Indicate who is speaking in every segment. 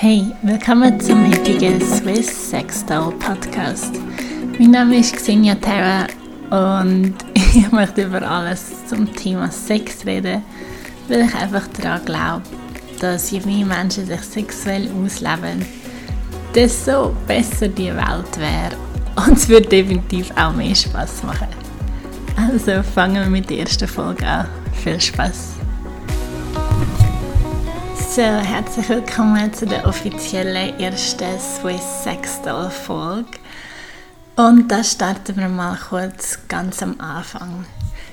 Speaker 1: Hey, willkommen zum heutigen Swiss Sextile Podcast. Mein Name ist Xenia Terra und ich möchte über alles zum Thema Sex reden, weil ich einfach daran glaube, dass je mehr Menschen sich sexuell ausleben, desto besser die Welt wäre und es wird definitiv auch mehr Spaß machen. Also fangen wir mit der ersten Folge an. Viel Spaß! So, herzlich willkommen zu der offiziellen ersten Swiss Sextile Folge. Und da starten wir mal kurz ganz am Anfang.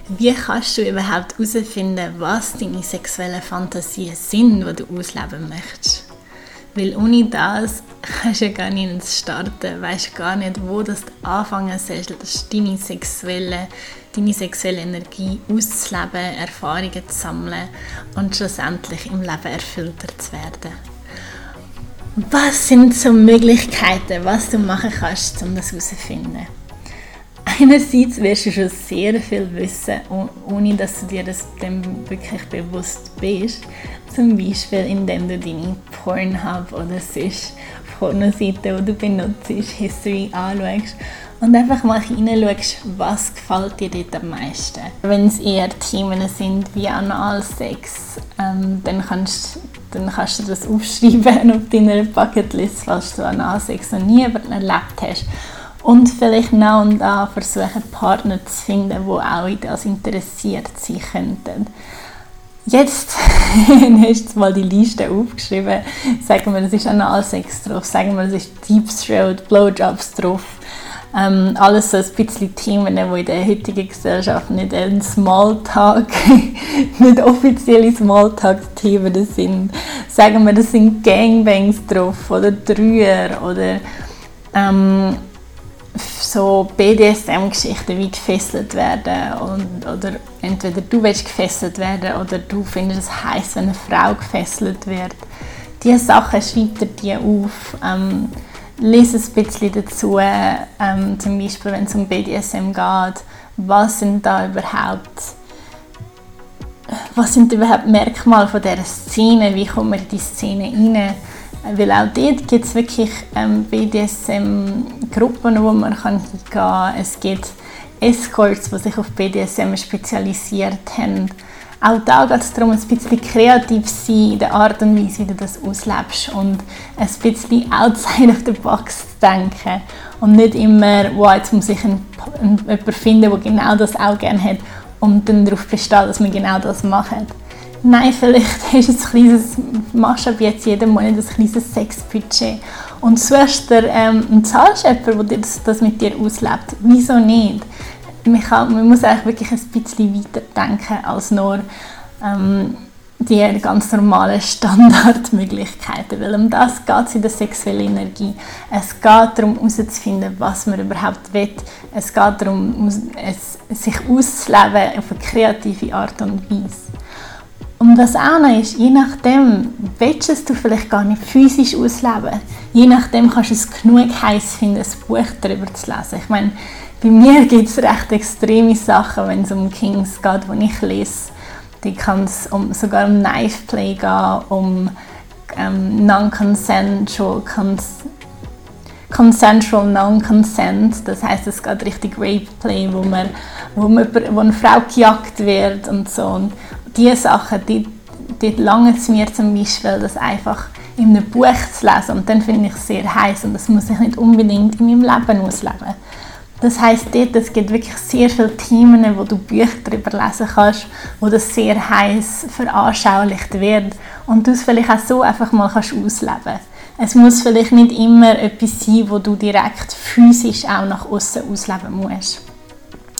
Speaker 1: Wie kannst du überhaupt herausfinden, was deine sexuellen Fantasien sind, die du ausleben möchtest? Weil ohne das kannst du gar nicht starten, weißt gar nicht, wo du anfangen sollst, deine sexuelle, deine sexuelle Energie auszuleben, Erfahrungen zu sammeln und schlussendlich im Leben erfüllter zu werden. Was sind so Möglichkeiten, was du machen kannst, um das herauszufinden? Einerseits wirst du schon sehr viel wissen, ohne dass du dir das dem wirklich bewusst bist. Zum Beispiel, indem du deine Pornhub oder sonst Pornoseite, die du benutzt, History anschaust und einfach mal hineinschaust, was gefällt dir dort am meisten. Wenn es eher Themen sind wie Analsex, ähm, dann, kannst, dann kannst du das aufschreiben auf deiner Bucketlist, falls du Analsex noch nie erlebt hast. Und vielleicht nach und an versuchen, Partner zu finden, die auch in das interessiert sein könnten. Jetzt hast du mal die Liste aufgeschrieben. Sagen wir, es ist Analsex drauf. Sagen wir, es ist Deep Throat, Blowjobs drauf. Ähm, alles so ein bisschen Themen, die in der heutigen Gesellschaft nicht ein Smalltalk, nicht offizielle Smalltalk-Themen sind. Sagen wir, das sind Gangbangs drauf oder Dreier oder ähm, so BDSM-Geschichten wie gefesselt werden und, oder entweder du willst gefesselt werden oder du findest es heiß, wenn eine Frau gefesselt wird. Diese Sachen schreibt er dir auf. Ähm, lese ein bisschen dazu, ähm, zum Beispiel wenn es um BDSM geht, was sind da überhaupt was sind überhaupt Merkmale von dieser Szene, wie kommt man in die Szene rein weil auch dort gibt es wirklich ähm, BDSM-Gruppen, wo man kann hingehen kann. Es gibt Escorts, die sich auf BDSM spezialisiert haben. Auch da geht es darum, ein bisschen kreativ zu sein in der Art und Weise, wie du das auslebst und ein bisschen outside of the box zu denken und nicht immer, wow, jetzt muss ich einen, jemanden finden, der genau das auch gerne hat und dann darauf besteht, dass wir genau das machen. Nein, vielleicht hast du ein kleines, machst ab jetzt jeden Monat ein kleines Sexbudget und suchst dir ähm, einen Zahlschöpfer, der das, das mit dir auslebt. Wieso nicht? Man, kann, man muss eigentlich wirklich ein bisschen weiter denken als nur ähm, die ganz normalen Standardmöglichkeiten. Weil um das geht es in der sexuellen Energie. Es geht darum, herauszufinden, was man überhaupt will. Es geht darum, es, sich auszuleben auf eine kreative Art und Weise. Und das auch noch ist, je nachdem, willst du vielleicht gar nicht physisch ausleben. Je nachdem kannst du es genug heiß finden, ein Buch darüber zu lesen. Ich meine, bei mir gibt es recht extreme Sachen, wenn es um Kings geht, die ich lese. Die kann es um, sogar um Knife Play gehen, um ähm, Non-Consensual Consensual Non-Consent. Das heißt, es geht richtig Rape Play, wo, man, wo, man, wo eine Frau gejagt wird und so. Und diese Sachen, die, die langen es mir zum Beispiel, das einfach in einem Buch zu lesen. Und dann finde ich es sehr heiß und das muss ich nicht unbedingt in meinem Leben ausleben. Das heißt, dort es gibt wirklich sehr viele Themen, wo du Bücher darüber lesen kannst, wo das sehr heiß veranschaulicht wird und du es vielleicht auch so einfach mal kannst ausleben. Es muss vielleicht nicht immer etwas sein, wo du direkt physisch auch nach außen ausleben musst.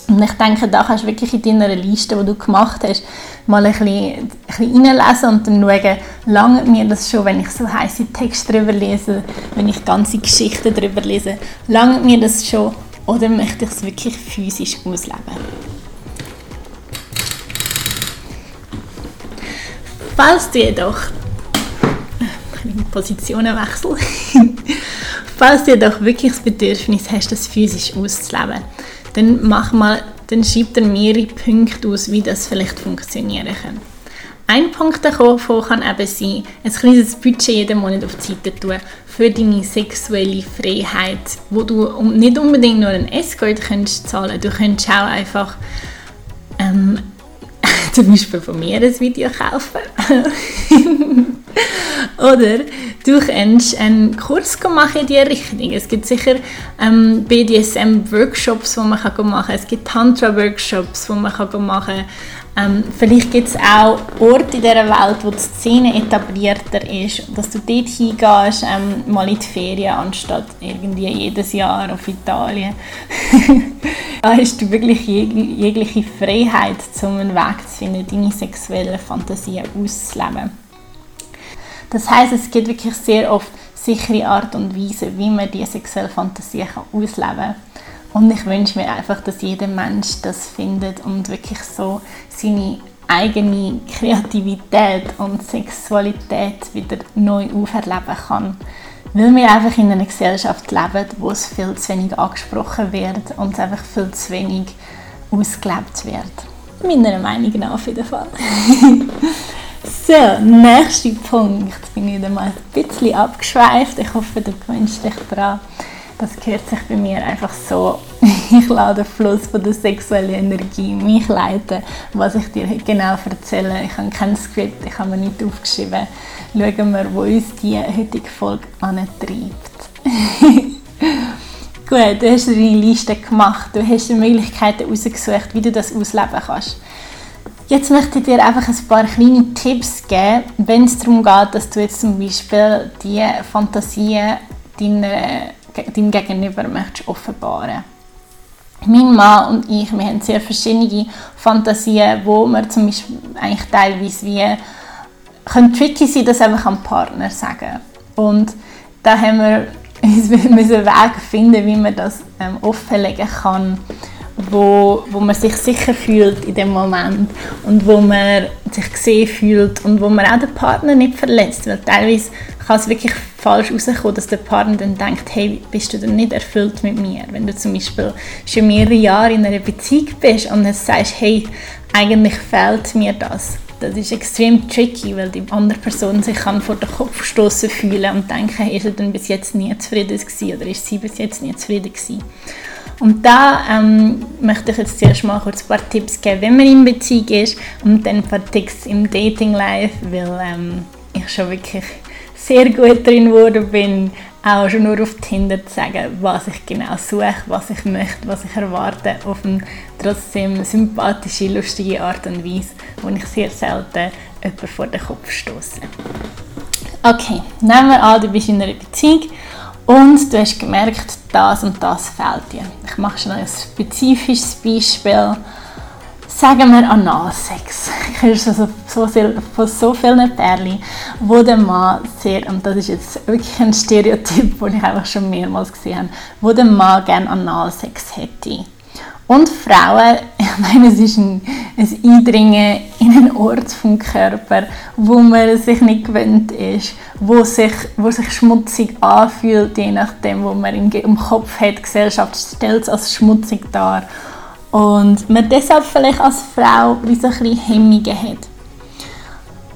Speaker 1: Und ich denke, da kannst du wirklich in deiner Liste, die du gemacht hast, mal ein bisschen, ein bisschen reinlesen und dann schauen, lange mir das schon, wenn ich so heiße Texte darüber lese, wenn ich ganze Geschichten darüber lese, lange mir das schon oder möchte ich es wirklich physisch ausleben? Falls du jedoch Positionenwechsel falls du jedoch wirklich das Bedürfnis hast, das physisch auszuleben, dann mach mal, dann schreib dir mehrere Punkte aus, wie das vielleicht funktionieren kann. Ein Punkt davon kann eben sein, ein kleines Budget jeden Monat auf die Seite tun für deine sexuelle Freiheit, wo du nicht unbedingt nur einen Escort kannst zahlen, du kannst auch einfach ähm, zum Beispiel von mir ein Video kaufen. Oder du kannst einen Kurs machen in diese Richtung. Es gibt sicher ähm, BDSM-Workshops, die man machen kann. Es gibt Tantra-Workshops, die man machen kann. Ähm, vielleicht gibt es auch Orte in dieser Welt, wo die Szene etablierter ist, dass du dort hingehst, ähm, mal in die Ferien, anstatt irgendwie jedes Jahr auf Italien. da hast du wirklich jeg jegliche Freiheit, um einen Weg zu finden, deine sexuellen Fantasien auszuleben. Das heißt, es gibt wirklich sehr oft sichere Art und Weise, wie man diese sexuelle Fantasie ausleben kann. Und ich wünsche mir einfach, dass jeder Mensch das findet und wirklich so seine eigene Kreativität und Sexualität wieder neu auferleben kann. Weil wir einfach in einer Gesellschaft leben, wo es viel zu wenig angesprochen wird und einfach viel zu wenig ausgelebt wird. Meiner Meinung nach auf jeden Fall. so, nächster Punkt. Bin ich wieder mal ein bisschen abgeschweift. Ich hoffe, du gewöhnst dich daran das gehört sich bei mir einfach so. Ich lasse den Fluss von der sexuellen Energie mich leiten, was ich dir genau erzähle. Ich habe kein Skript, ich habe mir nicht aufgeschrieben. Schauen wir, wo uns die heutige Folge antreibt. Gut, du hast deine Liste gemacht, du hast die Möglichkeiten herausgesucht, wie du das ausleben kannst. Jetzt möchte ich dir einfach ein paar kleine Tipps geben, wenn es darum geht, dass du jetzt zum Beispiel die Fantasien deiner deinem Gegenüber möchtest offenbaren mein Mann und ich, wir haben sehr verschiedene Fantasien, wo wir zum Beispiel eigentlich teilweise wie können tricky sein, das einfach am Partner sagen. Und da haben wir müssen Weg finden, wie man das ähm, offenlegen kann, wo, wo man sich sicher fühlt in dem Moment und wo man sich gesehen fühlt und wo man auch den Partner nicht verletzt, weil teilweise kann es wirklich falsch rauskommen, dass der Partner dann denkt, hey, bist du denn nicht erfüllt mit mir? Wenn du zum Beispiel schon mehrere Jahre in einer Beziehung bist und jetzt sagst, hey, eigentlich fehlt mir das. Das ist extrem tricky, weil die andere Person sich kann vor den Kopf stoßen fühlen und denken, ist er denn bis jetzt nie zufrieden gewesen oder ist sie bis jetzt nie zufrieden gewesen? Und da ähm, möchte ich jetzt zuerst mal kurz ein paar Tipps geben, wenn man in Beziehung ist und dann ein paar Tipps im Dating-Life, weil ähm, ich schon wirklich sehr gut drin geworden bin, auch schon nur auf Tinder zu sagen, was ich genau suche, was ich möchte, was ich erwarte, auf eine trotzdem sympathische, lustige Art und Weise, wo ich sehr selten jemanden vor den Kopf stoße. Okay, nehmen wir an, du bist in einer Beziehung und du hast gemerkt, das und das fehlt dir. Ich mache schon ein spezifisches Beispiel sagen wir Analsex. Ich höre so, so, von so vielen Pärchen, wo der Mann sehr, und das ist jetzt wirklich ein Stereotyp, den ich einfach schon mehrmals gesehen habe, wo der Mann gerne Analsex hätte. Und Frauen, ich meine, es ist ein, ein Eindringen in einen Ort vom Körper, wo man sich nicht gewöhnt ist, wo sich, wo sich schmutzig anfühlt, je nachdem, wo man im, im Kopf hat. Die Gesellschaft stellt es als schmutzig dar und man deshalb vielleicht als Frau wie so ein bisschen Hemmungen hat.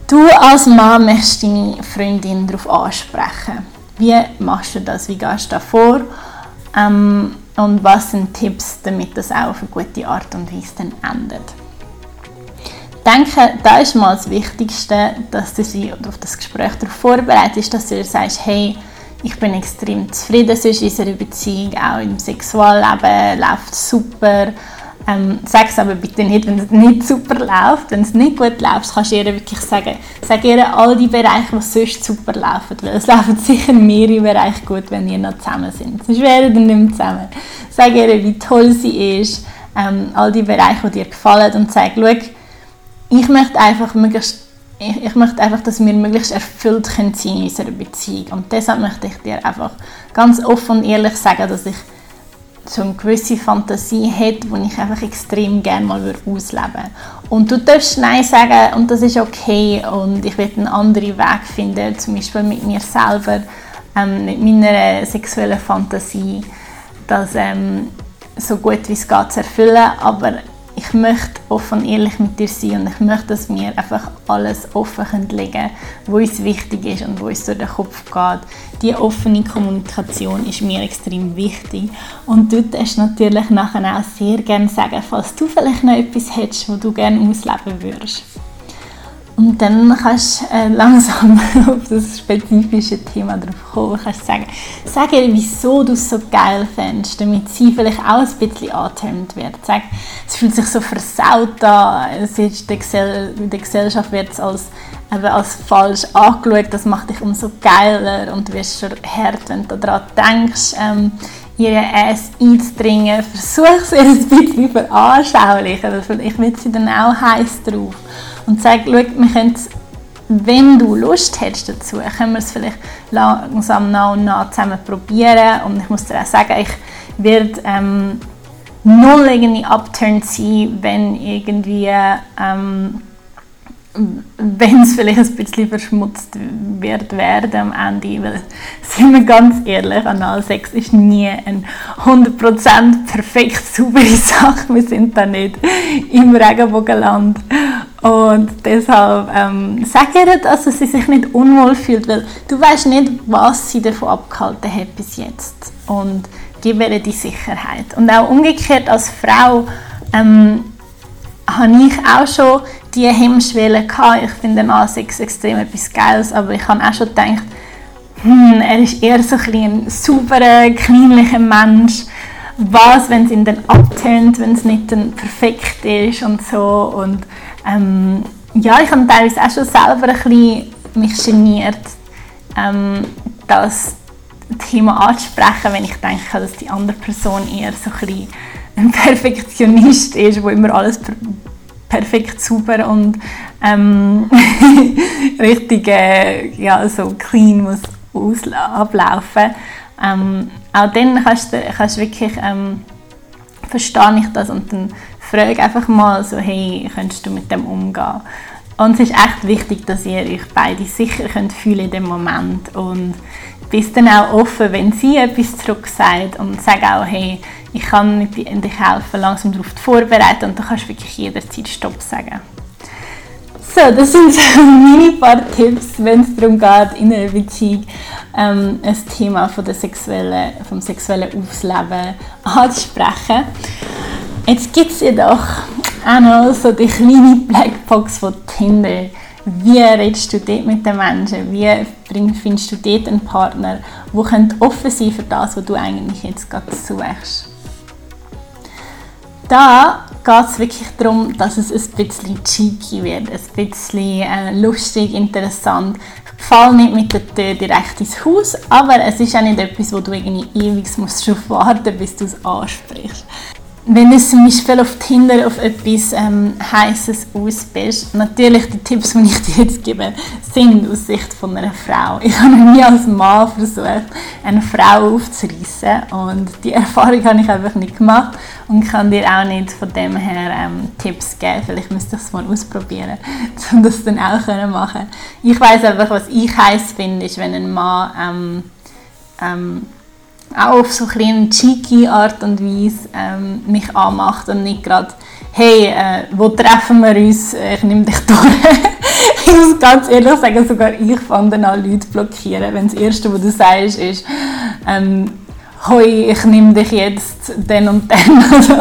Speaker 1: Du als Mann möchtest deine Freundin darauf ansprechen. Wie machst du das? Wie gehst du da vor? Ähm, und was sind Tipps, damit das auch auf eine gute Art und Weise dann endet? Ich denke, da ist mal das Wichtigste, dass du sie auf das Gespräch darauf vorbereitest, dass du dir sagst, hey, ich bin extrem zufrieden sonst in unserer Beziehung, auch im Sexualleben läuft super ähm, sag es aber bitte nicht, wenn es nicht super läuft. Wenn es nicht gut läuft, kannst du ihr wirklich sagen, sag ihr all die Bereiche, die sonst super laufen. Weil es laufen sicher mehrere Bereiche gut, wenn ihr noch zusammen sind. Sonst wären ihr nicht mehr zusammen. Sag ihr, wie toll sie ist, ähm, all die Bereiche, die dir gefallen und sag, schau, ich möchte einfach möglichst ich, ich, möchte einfach, dass wir möglichst erfüllt können sein in unserer Beziehung. Und deshalb möchte ich dir einfach ganz offen und ehrlich sagen, dass ich so eine gewisse Fantasie hat, die ich einfach extrem gerne mal ausleben würde. Und du darfst Nein sagen und das ist okay und ich werde einen anderen Weg finden, zum Beispiel mit mir selber, ähm, mit meiner sexuellen Fantasie, das ähm, so gut wie es geht zu erfüllen, aber ich möchte offen und ehrlich mit dir sein und ich möchte, dass wir einfach alles offen legen können, was uns wichtig ist und was uns durch den Kopf geht. Diese offene Kommunikation ist mir extrem wichtig und dort ist natürlich nachher auch sehr gerne sagen, falls du vielleicht noch etwas hättest, was du gerne ausleben würdest. Und dann kannst du äh, langsam auf das spezifische Thema drauf kommen. Du kannst sagen, sag ihr, wieso du es so geil fändest, damit sie vielleicht auch ein bisschen angetönt wird. Sag, es fühlt sich so versaut an, es ist der, Gesell der Gesellschaft wird es als, eben als falsch angeschaut, das macht dich umso geiler und du wirst schon hart, wenn du daran denkst, ähm, ihre Ass einzudringen. Versuch es ihr ein bisschen veranschaulichen, ich will sie dann auch heiß drauf und sage, schau, wir können wenn du Lust hättest dazu, können wir es vielleicht langsam nach und nach zusammen probieren. Und ich muss dir auch sagen, ich werde ähm, null irgendwie upturned sein, wenn irgendwie ähm, wenn es vielleicht ein bisschen verschmutzt wird werden am Ende, weil, sind wir ganz ehrlich, Analsex ist nie eine 100% perfekt saubere Sache, wir sind da nicht im Regenbogenland und deshalb ähm, sag ihr, dass sie sich nicht unwohl fühlt, weil du weißt nicht, was sie davon abgehalten hat bis jetzt und gib ihr die Sicherheit. Und auch umgekehrt als Frau ähm, habe ich auch schon die Hemmschwelle gehabt. Ich finde A6 extrem etwas Geiles, aber ich habe auch schon gedacht, hm, er ist eher so ein, ein sauberer, kleinlicher Mensch. Was, wenn es ihn dann abtönt, wenn es nicht dann perfekt ist und so. Und ähm, ja, ich habe teilweise auch schon selber ein bisschen mich geniert, ähm, das Thema anzusprechen, wenn ich denke, dass die andere Person eher so ein, ein Perfektionist ist, wo immer alles perfekt sauber und ähm, richtig äh, ja, so clean muss ablaufen. Ähm, auch dann kannst du, kannst wirklich ähm, verstehe ich das und dann frage einfach mal so, hey, könntest du mit dem umgehen? Und es ist echt wichtig, dass ihr euch beide sicher könnt fühlen in dem Moment und bist dann auch offen, wenn sie etwas zurück sagt und sag auch, hey, ich kann dir helfen, langsam darauf vorbereiten und du kannst wirklich jederzeit Stopp sagen. So, das sind meine paar Tipps, wenn es darum geht, in einer Beziehung ähm, ein Thema von der sexuellen, vom sexuellen Ausleben anzusprechen. Jetzt gibt es jedoch auch noch so die kleine Blackbox von Tinder. Wie redest du dort mit den Menschen? Wie findest du dort einen Partner, der offen sein für das, was du eigentlich jetzt gerade suchst? Da geht es wirklich darum, dass es ein bisschen cheeky wird, ein bisschen äh, lustig, interessant. Fall nicht mit der Tür direkt ins Haus, aber es ist auch nicht etwas, wo du irgendwie ewig musst darauf warten bis du es ansprichst wenn du zum Beispiel auf Tinder auf etwas ähm, Heißes aus bist, natürlich die Tipps, die ich dir jetzt gebe, sind aus Sicht von einer Frau. Ich habe noch nie als Mann versucht, eine Frau aufzureißen und die Erfahrung habe ich einfach nicht gemacht und kann dir auch nicht von dem her ähm, Tipps geben. Vielleicht müsste ich es mal ausprobieren, um das dann auch können machen. Ich weiß einfach, was ich heiß finde, ist, wenn ein Mann ähm, ähm, auch auf so eine cheeky Art und Weise ähm, mich anmacht und nicht gerade «Hey, äh, wo treffen wir uns? Ich nehme dich durch.» Ich muss ganz ehrlich sagen, sogar ich fange dann an, Leute blockieren, wenn das Erste, was du sagst, ist ähm, «Hoi, ich nehme dich jetzt dann und dann.» also,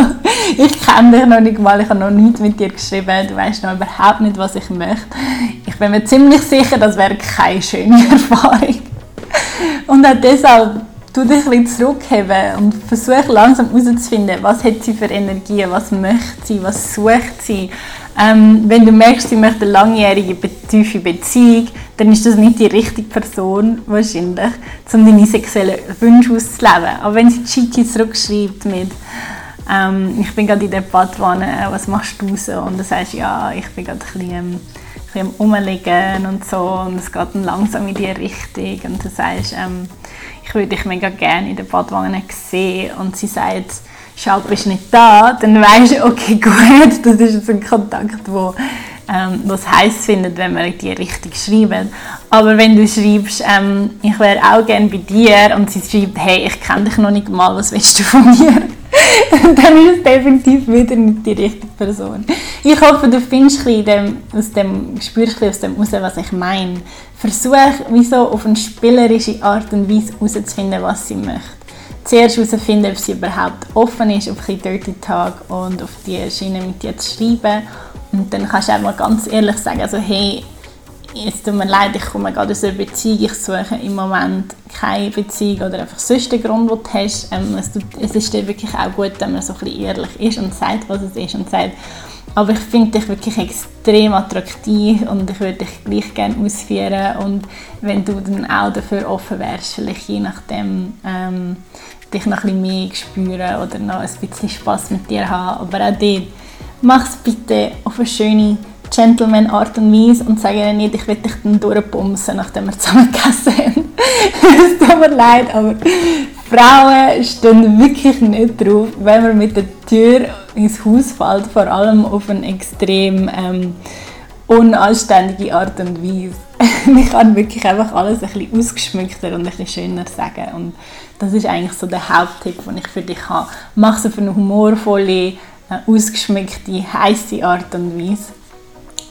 Speaker 1: Ich kenne dich noch nicht mal, ich habe noch nichts mit dir geschrieben, du weißt noch überhaupt nicht, was ich möchte. Ich bin mir ziemlich sicher, das wäre keine schöne Erfahrung. Und auch deshalb du dich ein bisschen zurückheben und versuch langsam herauszufinden, was hat sie für Energie, was möchte sie, was sucht sie. Ähm, wenn du merkst, sie möchte eine langjährige, tiefe Beziehung, dann ist das nicht die richtige Person wahrscheinlich, um deine sexuellen Wünsche auszuleben. Aber wenn sie cheeky zurückschreibt mit ähm, «Ich bin gerade in der Badwanne, was machst du so?» und du sagst «Ja, ich bin gerade ein bisschen, bisschen und so» und es geht dann langsam in die Richtung und du sagst ähm, ich würde dich mega gerne in der Badwanne sehen und sie sagt, schau, bist nicht da, dann weißt du, okay, gut, das ist jetzt ein Kontakt, wo ähm, was heiß findet, wenn wir die richtig schreiben. Aber wenn du schreibst, ähm, ich wäre auch gerne bei dir und sie schreibt, hey, ich kenne dich noch nicht mal, was willst du von mir? dann ist es definitiv wieder nicht die richtige Person. Ich hoffe, du findest ein dem, aus dem, spürst aus dem raus, was ich meine. Versuch, wieso auf eine spielerische Art und Weise herauszufinden, was sie möchte. Zuerst herausfinden, ob sie überhaupt offen ist, auf Dirty Talk und auf die Schiene mit dir zu schreiben. Und dann kannst du auch mal ganz ehrlich sagen, also hey, es tut mir leid, ich komme gerade aus einer Beziehung, ich suche im Moment keine Beziehung oder einfach sonst den Grund, den du hast. Ähm, es, tut, es ist dann wirklich auch gut, wenn man so ein bisschen ehrlich ist und sagt, was es ist und sagt, aber ich finde dich wirklich extrem attraktiv und ich würde dich gleich gerne ausführen und wenn du dann auch dafür offen wärst, vielleicht je nachdem ähm, dich noch ein bisschen mehr spüren oder noch ein bisschen Spass mit dir haben, aber auch dort, mach es bitte auf eine schöne Gentleman-Art und Weise und sage ihnen nicht, ich will dich dann durchbumsen, nachdem wir zusammen gegessen haben. es tut mir leid, aber Frauen stehen wirklich nicht drauf, wenn man mit der Tür ins Haus fällt, vor allem auf eine extrem ähm, unanständige Art und Weise. ich kann wirklich einfach alles ein bisschen ausgeschmückter und ein bisschen schöner sagen und das ist eigentlich so der Haupttipp, den ich für dich habe. Mach es auf eine humorvolle, äh, ausgeschmückte, heiße Art und Weise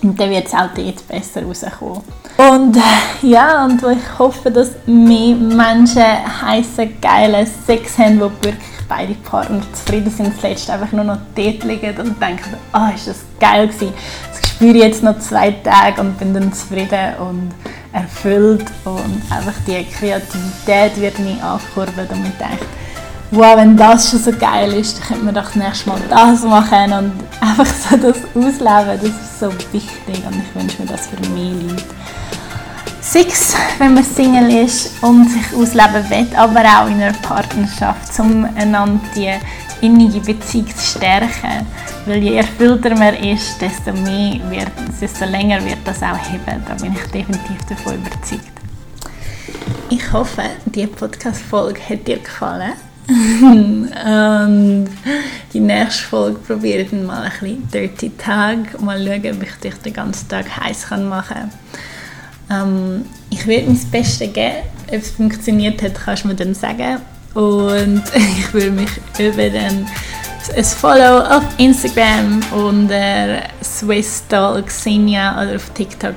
Speaker 1: und dann wird es auch dort besser rauskommen. Und äh, ja, und ich hoffe, dass mehr Menschen heißen, geile Sex haben, wo wirklich beide Partner zufrieden sind, zuletzt einfach nur noch dort liegen und denken, ah, oh, ist das geil gewesen. Das spüre ich jetzt noch zwei Tage und bin dann zufrieden und erfüllt und einfach die Kreativität wird mich ankurbeln und ich denke, wow, wenn das schon so geil ist, dann könnte man doch das nächste Mal das machen und einfach so das ausleben, das ist so wichtig und ich wünsche mir das für mehr Leute. Six, wenn man Single ist und sich ausleben will, aber auch in einer Partnerschaft, um einander die innige Beziehung zu stärken. Weil je erfüllter man ist, desto, mehr wird, desto länger wird das auch heben. Da bin ich definitiv davon überzeugt. Ich hoffe, die Podcast-Folge hat dir gefallen. Und die nächste Folge probiere ich dann mal ein bisschen Dirty Tag. Mal schauen, ob ich dich den ganzen Tag heiß machen kann. Ähm, ich werde mein Bestes geben. Ob es funktioniert hat, kannst du mir dann sagen. Und ich würde mich über ein, ein Follow auf Instagram unter SwissDoll Xenia oder auf TikTok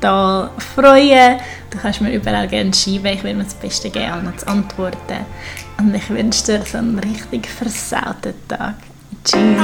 Speaker 1: swiss.doll freuen. Du kannst mir überall gerne schreiben, ich will mir das Beste geben, allen zu antworten. Und ich wünsche dir so einen richtig versauten Tag. Tschüss.